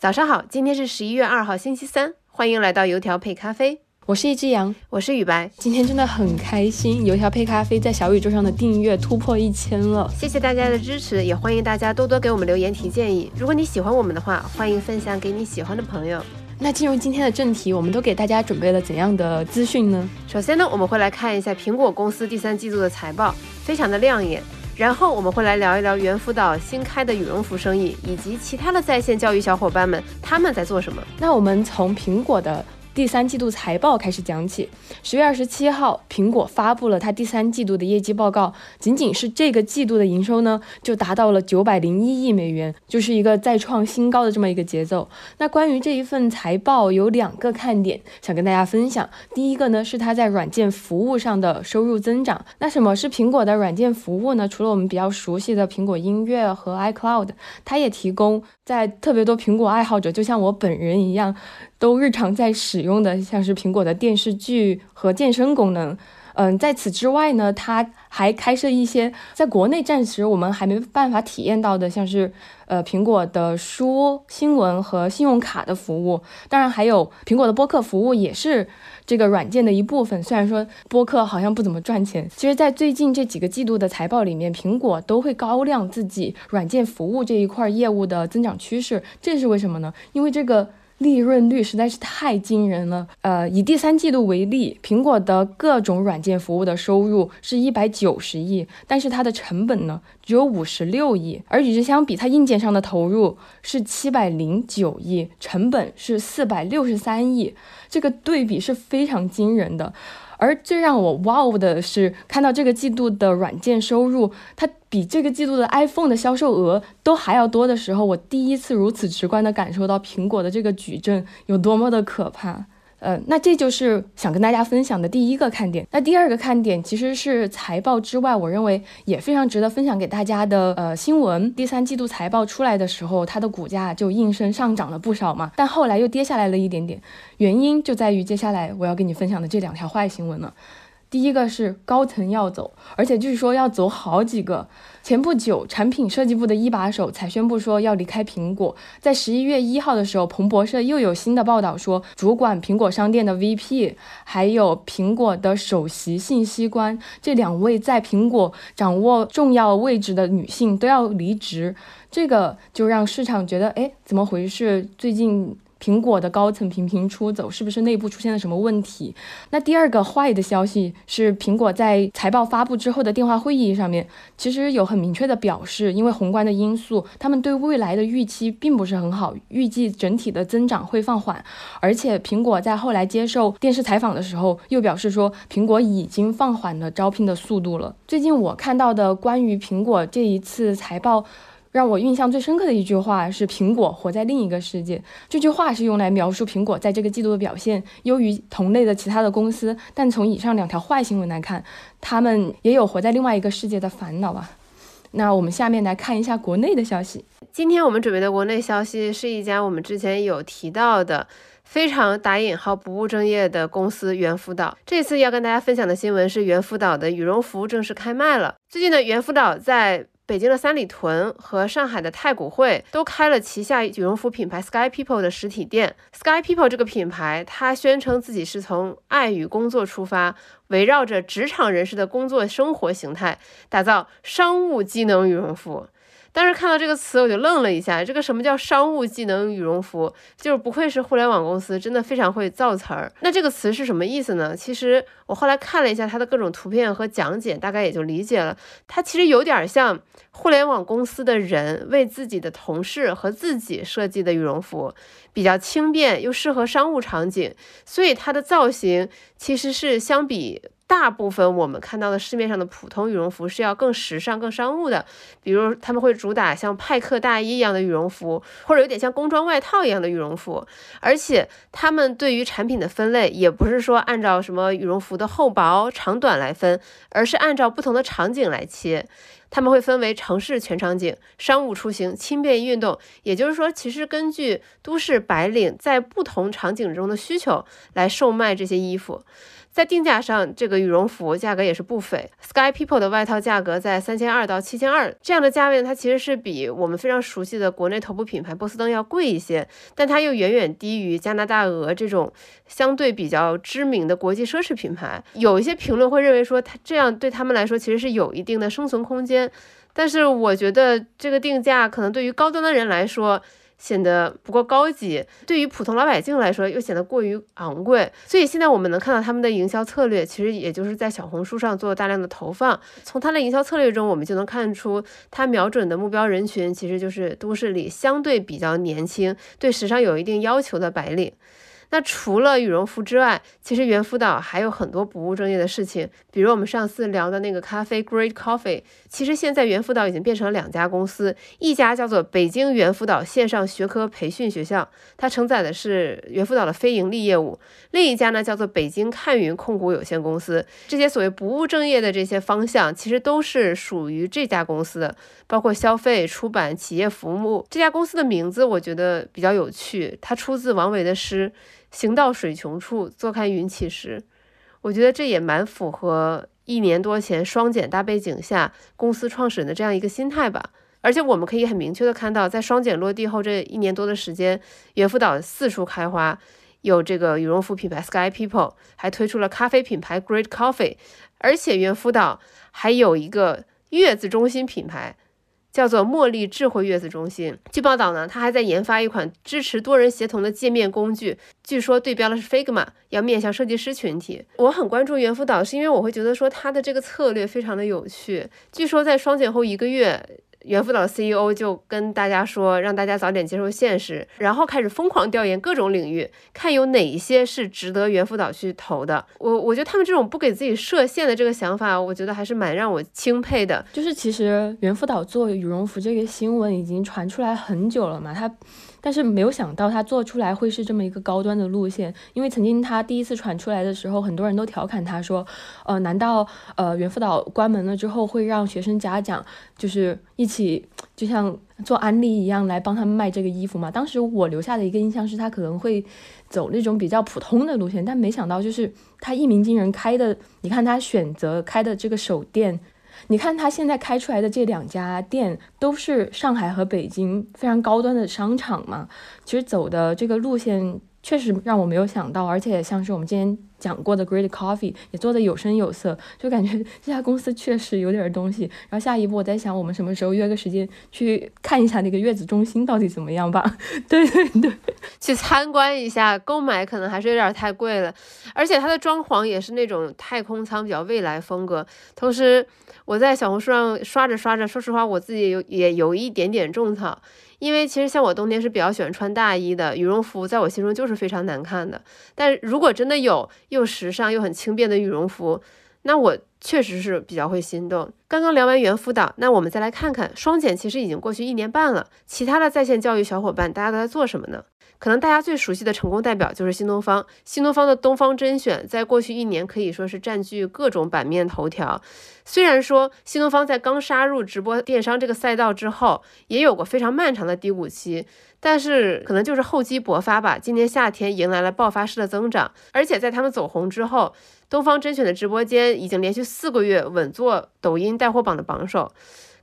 早上好，今天是十一月二号，星期三，欢迎来到油条配咖啡。我是一只羊，我是雨白，今天真的很开心，油条配咖啡在小宇宙上的订阅突破一千了，谢谢大家的支持，也欢迎大家多多给我们留言提建议。如果你喜欢我们的话，欢迎分享给你喜欢的朋友。那进入今天的正题，我们都给大家准备了怎样的资讯呢？首先呢，我们会来看一下苹果公司第三季度的财报，非常的亮眼。然后我们会来聊一聊猿辅导新开的羽绒服生意，以及其他的在线教育小伙伴们他们在做什么。那我们从苹果的。第三季度财报开始讲起。十月二十七号，苹果发布了它第三季度的业绩报告。仅仅是这个季度的营收呢，就达到了九百零一亿美元，就是一个再创新高的这么一个节奏。那关于这一份财报，有两个看点想跟大家分享。第一个呢，是它在软件服务上的收入增长。那什么是苹果的软件服务呢？除了我们比较熟悉的苹果音乐和 iCloud，它也提供在特别多苹果爱好者，就像我本人一样。都日常在使用用的，像是苹果的电视剧和健身功能。嗯，在此之外呢，它还开设一些在国内暂时我们还没办法体验到的，像是呃苹果的书、新闻和信用卡的服务。当然，还有苹果的播客服务也是这个软件的一部分。虽然说播客好像不怎么赚钱，其实，在最近这几个季度的财报里面，苹果都会高亮自己软件服务这一块业务的增长趋势。这是为什么呢？因为这个。利润率实在是太惊人了。呃，以第三季度为例，苹果的各种软件服务的收入是一百九十亿，但是它的成本呢只有五十六亿，而与之相比，它硬件上的投入是七百零九亿，成本是四百六十三亿，这个对比是非常惊人的。而最让我哇哦的是，看到这个季度的软件收入，它比这个季度的 iPhone 的销售额都还要多的时候，我第一次如此直观的感受到苹果的这个矩阵有多么的可怕。呃，那这就是想跟大家分享的第一个看点。那第二个看点其实是财报之外，我认为也非常值得分享给大家的呃新闻。第三季度财报出来的时候，它的股价就应声上涨了不少嘛，但后来又跌下来了一点点。原因就在于接下来我要跟你分享的这两条坏新闻了。第一个是高层要走，而且据说要走好几个。前不久，产品设计部的一把手才宣布说要离开苹果。在十一月一号的时候，彭博社又有新的报道说，主管苹果商店的 VP，还有苹果的首席信息官这两位在苹果掌握重要位置的女性都要离职。这个就让市场觉得，哎，怎么回事？最近。苹果的高层频频出走，是不是内部出现了什么问题？那第二个坏的消息是，苹果在财报发布之后的电话会议上面，其实有很明确的表示，因为宏观的因素，他们对未来的预期并不是很好，预计整体的增长会放缓。而且，苹果在后来接受电视采访的时候，又表示说，苹果已经放缓了招聘的速度了。最近我看到的关于苹果这一次财报。让我印象最深刻的一句话是“苹果活在另一个世界”。这句话是用来描述苹果在这个季度的表现优于同类的其他的公司。但从以上两条坏新闻来看，他们也有活在另外一个世界的烦恼啊。那我们下面来看一下国内的消息。今天我们准备的国内消息是一家我们之前有提到的非常打引号不务正业的公司——猿辅导。这次要跟大家分享的新闻是猿辅导的羽绒服正式开卖了。最近呢，猿辅导在北京的三里屯和上海的太古汇都开了旗下羽绒服品牌 Sky People 的实体店。Sky People 这个品牌，它宣称自己是从爱与工作出发，围绕着职场人士的工作生活形态，打造商务机能羽绒服。当时看到这个词，我就愣了一下。这个什么叫商务技能羽绒服？就是不愧是互联网公司，真的非常会造词儿。那这个词是什么意思呢？其实我后来看了一下它的各种图片和讲解，大概也就理解了。它其实有点像互联网公司的人为自己的同事和自己设计的羽绒服，比较轻便又适合商务场景，所以它的造型其实是相比。大部分我们看到的市面上的普通羽绒服是要更时尚、更商务的，比如他们会主打像派克大衣一样的羽绒服，或者有点像工装外套一样的羽绒服。而且他们对于产品的分类也不是说按照什么羽绒服的厚薄、长短来分，而是按照不同的场景来切。他们会分为城市全场景、商务出行、轻便运动。也就是说，其实根据都市白领在不同场景中的需求来售卖这些衣服。在定价上，这个羽绒服价格也是不菲。Sky People 的外套价格在三千二到七千二这样的价位，它其实是比我们非常熟悉的国内头部品牌波司登要贵一些，但它又远远低于加拿大鹅这种相对比较知名的国际奢侈品牌。有一些评论会认为说，它这样对他们来说其实是有一定的生存空间，但是我觉得这个定价可能对于高端的人来说。显得不够高级，对于普通老百姓来说又显得过于昂贵，所以现在我们能看到他们的营销策略，其实也就是在小红书上做大量的投放。从他的营销策略中，我们就能看出他瞄准的目标人群其实就是都市里相对比较年轻、对时尚有一定要求的白领。那除了羽绒服之外，其实猿辅导还有很多不务正业的事情，比如我们上次聊的那个咖啡 Great Coffee，其实现在猿辅导已经变成了两家公司，一家叫做北京猿辅导线上学科培训学校，它承载的是猿辅导的非盈利业务；另一家呢叫做北京看云控股有限公司。这些所谓不务正业的这些方向，其实都是属于这家公司的，包括消费、出版、企业服务。这家公司的名字我觉得比较有趣，它出自王维的诗。行到水穷处，坐看云起时。我觉得这也蛮符合一年多前双减大背景下公司创始人的这样一个心态吧。而且我们可以很明确的看到，在双减落地后这一年多的时间，猿辅导四处开花，有这个羽绒服品牌 Sky People，还推出了咖啡品牌 Great Coffee，而且猿辅导还有一个月子中心品牌。叫做茉莉智慧月子中心。据报道呢，他还在研发一款支持多人协同的界面工具，据说对标的是 Figma，要面向设计师群体。我很关注猿辅导，是因为我会觉得说他的这个策略非常的有趣。据说在双减后一个月。猿辅导 CEO 就跟大家说，让大家早点接受现实，然后开始疯狂调研各种领域，看有哪一些是值得猿辅导去投的。我我觉得他们这种不给自己设限的这个想法，我觉得还是蛮让我钦佩的。就是其实猿辅导做羽绒服这个新闻已经传出来很久了嘛，他。但是没有想到他做出来会是这么一个高端的路线，因为曾经他第一次传出来的时候，很多人都调侃他说，呃，难道呃猿辅导关门了之后会让学生家长就是一起就像做安利一样来帮他们卖这个衣服吗？当时我留下的一个印象是他可能会走那种比较普通的路线，但没想到就是他一鸣惊人开的，你看他选择开的这个手店。你看他现在开出来的这两家店，都是上海和北京非常高端的商场嘛。其实走的这个路线确实让我没有想到，而且像是我们今天。讲过的 Great Coffee 也做的有声有色，就感觉这家公司确实有点东西。然后下一步我在想，我们什么时候约个时间去看一下那个月子中心到底怎么样吧？对对对，去参观一下，购买可能还是有点太贵了。而且它的装潢也是那种太空舱比较未来风格。同时，我在小红书上刷着刷着，说实话，我自己有也有一点点种草。因为其实像我冬天是比较喜欢穿大衣的，羽绒服在我心中就是非常难看的。但如果真的有又时尚又很轻便的羽绒服，那我确实是比较会心动。刚刚聊完猿辅导，那我们再来看看双减，其实已经过去一年半了，其他的在线教育小伙伴大家都在做什么呢？可能大家最熟悉的成功代表就是新东方。新东方的东方甄选，在过去一年可以说是占据各种版面头条。虽然说新东方在刚杀入直播电商这个赛道之后，也有过非常漫长的低谷期，但是可能就是厚积薄发吧。今年夏天迎来了爆发式的增长，而且在他们走红之后，东方甄选的直播间已经连续四个月稳坐抖音带货榜的榜首。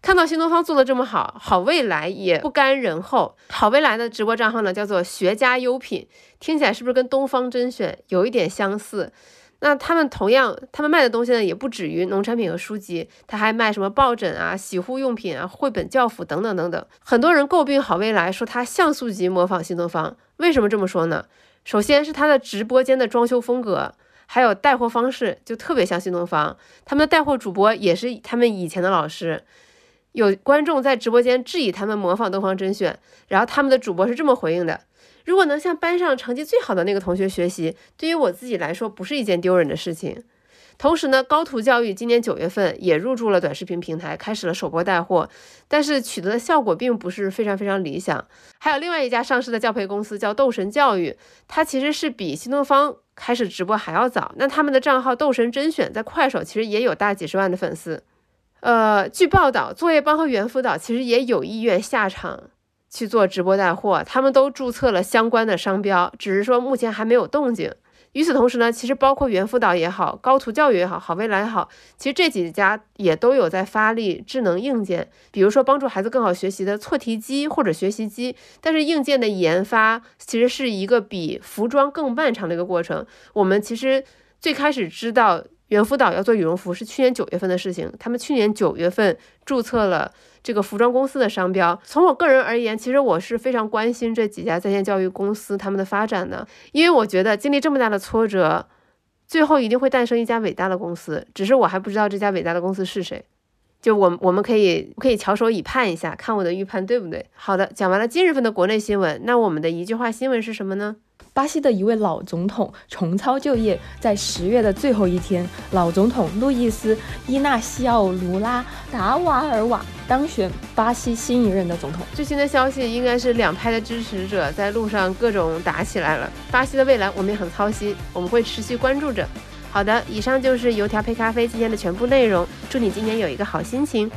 看到新东方做的这么好，好未来也不甘人后。好未来的直播账号呢，叫做学家优品，听起来是不是跟东方甄选有一点相似？那他们同样，他们卖的东西呢，也不止于农产品和书籍，他还卖什么抱枕啊、洗护用品啊、绘本教辅等等等等。很多人诟病好未来，说他像素级模仿新东方。为什么这么说呢？首先是他的直播间的装修风格，还有带货方式就特别像新东方。他们的带货主播也是他们以前的老师。有观众在直播间质疑他们模仿东方甄选，然后他们的主播是这么回应的：如果能向班上成绩最好的那个同学学习，对于我自己来说不是一件丢人的事情。同时呢，高途教育今年九月份也入驻了短视频平台，开始了首播带货，但是取得的效果并不是非常非常理想。还有另外一家上市的教培公司叫斗神教育，它其实是比新东方开始直播还要早，那他们的账号斗神甄选在快手其实也有大几十万的粉丝。呃，据报道，作业帮和猿辅导其实也有意愿下场去做直播带货，他们都注册了相关的商标，只是说目前还没有动静。与此同时呢，其实包括猿辅导也好，高途教育也好，好未来也好，其实这几家也都有在发力智能硬件，比如说帮助孩子更好学习的错题机或者学习机。但是硬件的研发其实是一个比服装更漫长的一个过程。我们其实最开始知道猿辅导要做羽绒服是去年九月份的事情，他们去年九月份注册了。这个服装公司的商标，从我个人而言，其实我是非常关心这几家在线教育公司他们的发展的，因为我觉得经历这么大的挫折，最后一定会诞生一家伟大的公司，只是我还不知道这家伟大的公司是谁。就我我们可以可以翘首以盼一下，看我的预判对不对？好的，讲完了今日份的国内新闻，那我们的一句话新闻是什么呢？巴西的一位老总统重操旧业，在十月的最后一天，老总统路易斯·伊纳西奥·卢拉·达瓦尔瓦当选巴西新一任的总统。最新的消息应该是两派的支持者在路上各种打起来了。巴西的未来我们也很操心，我们会持续关注着。好的，以上就是油条配咖啡今天的全部内容。祝你今年有一个好心情。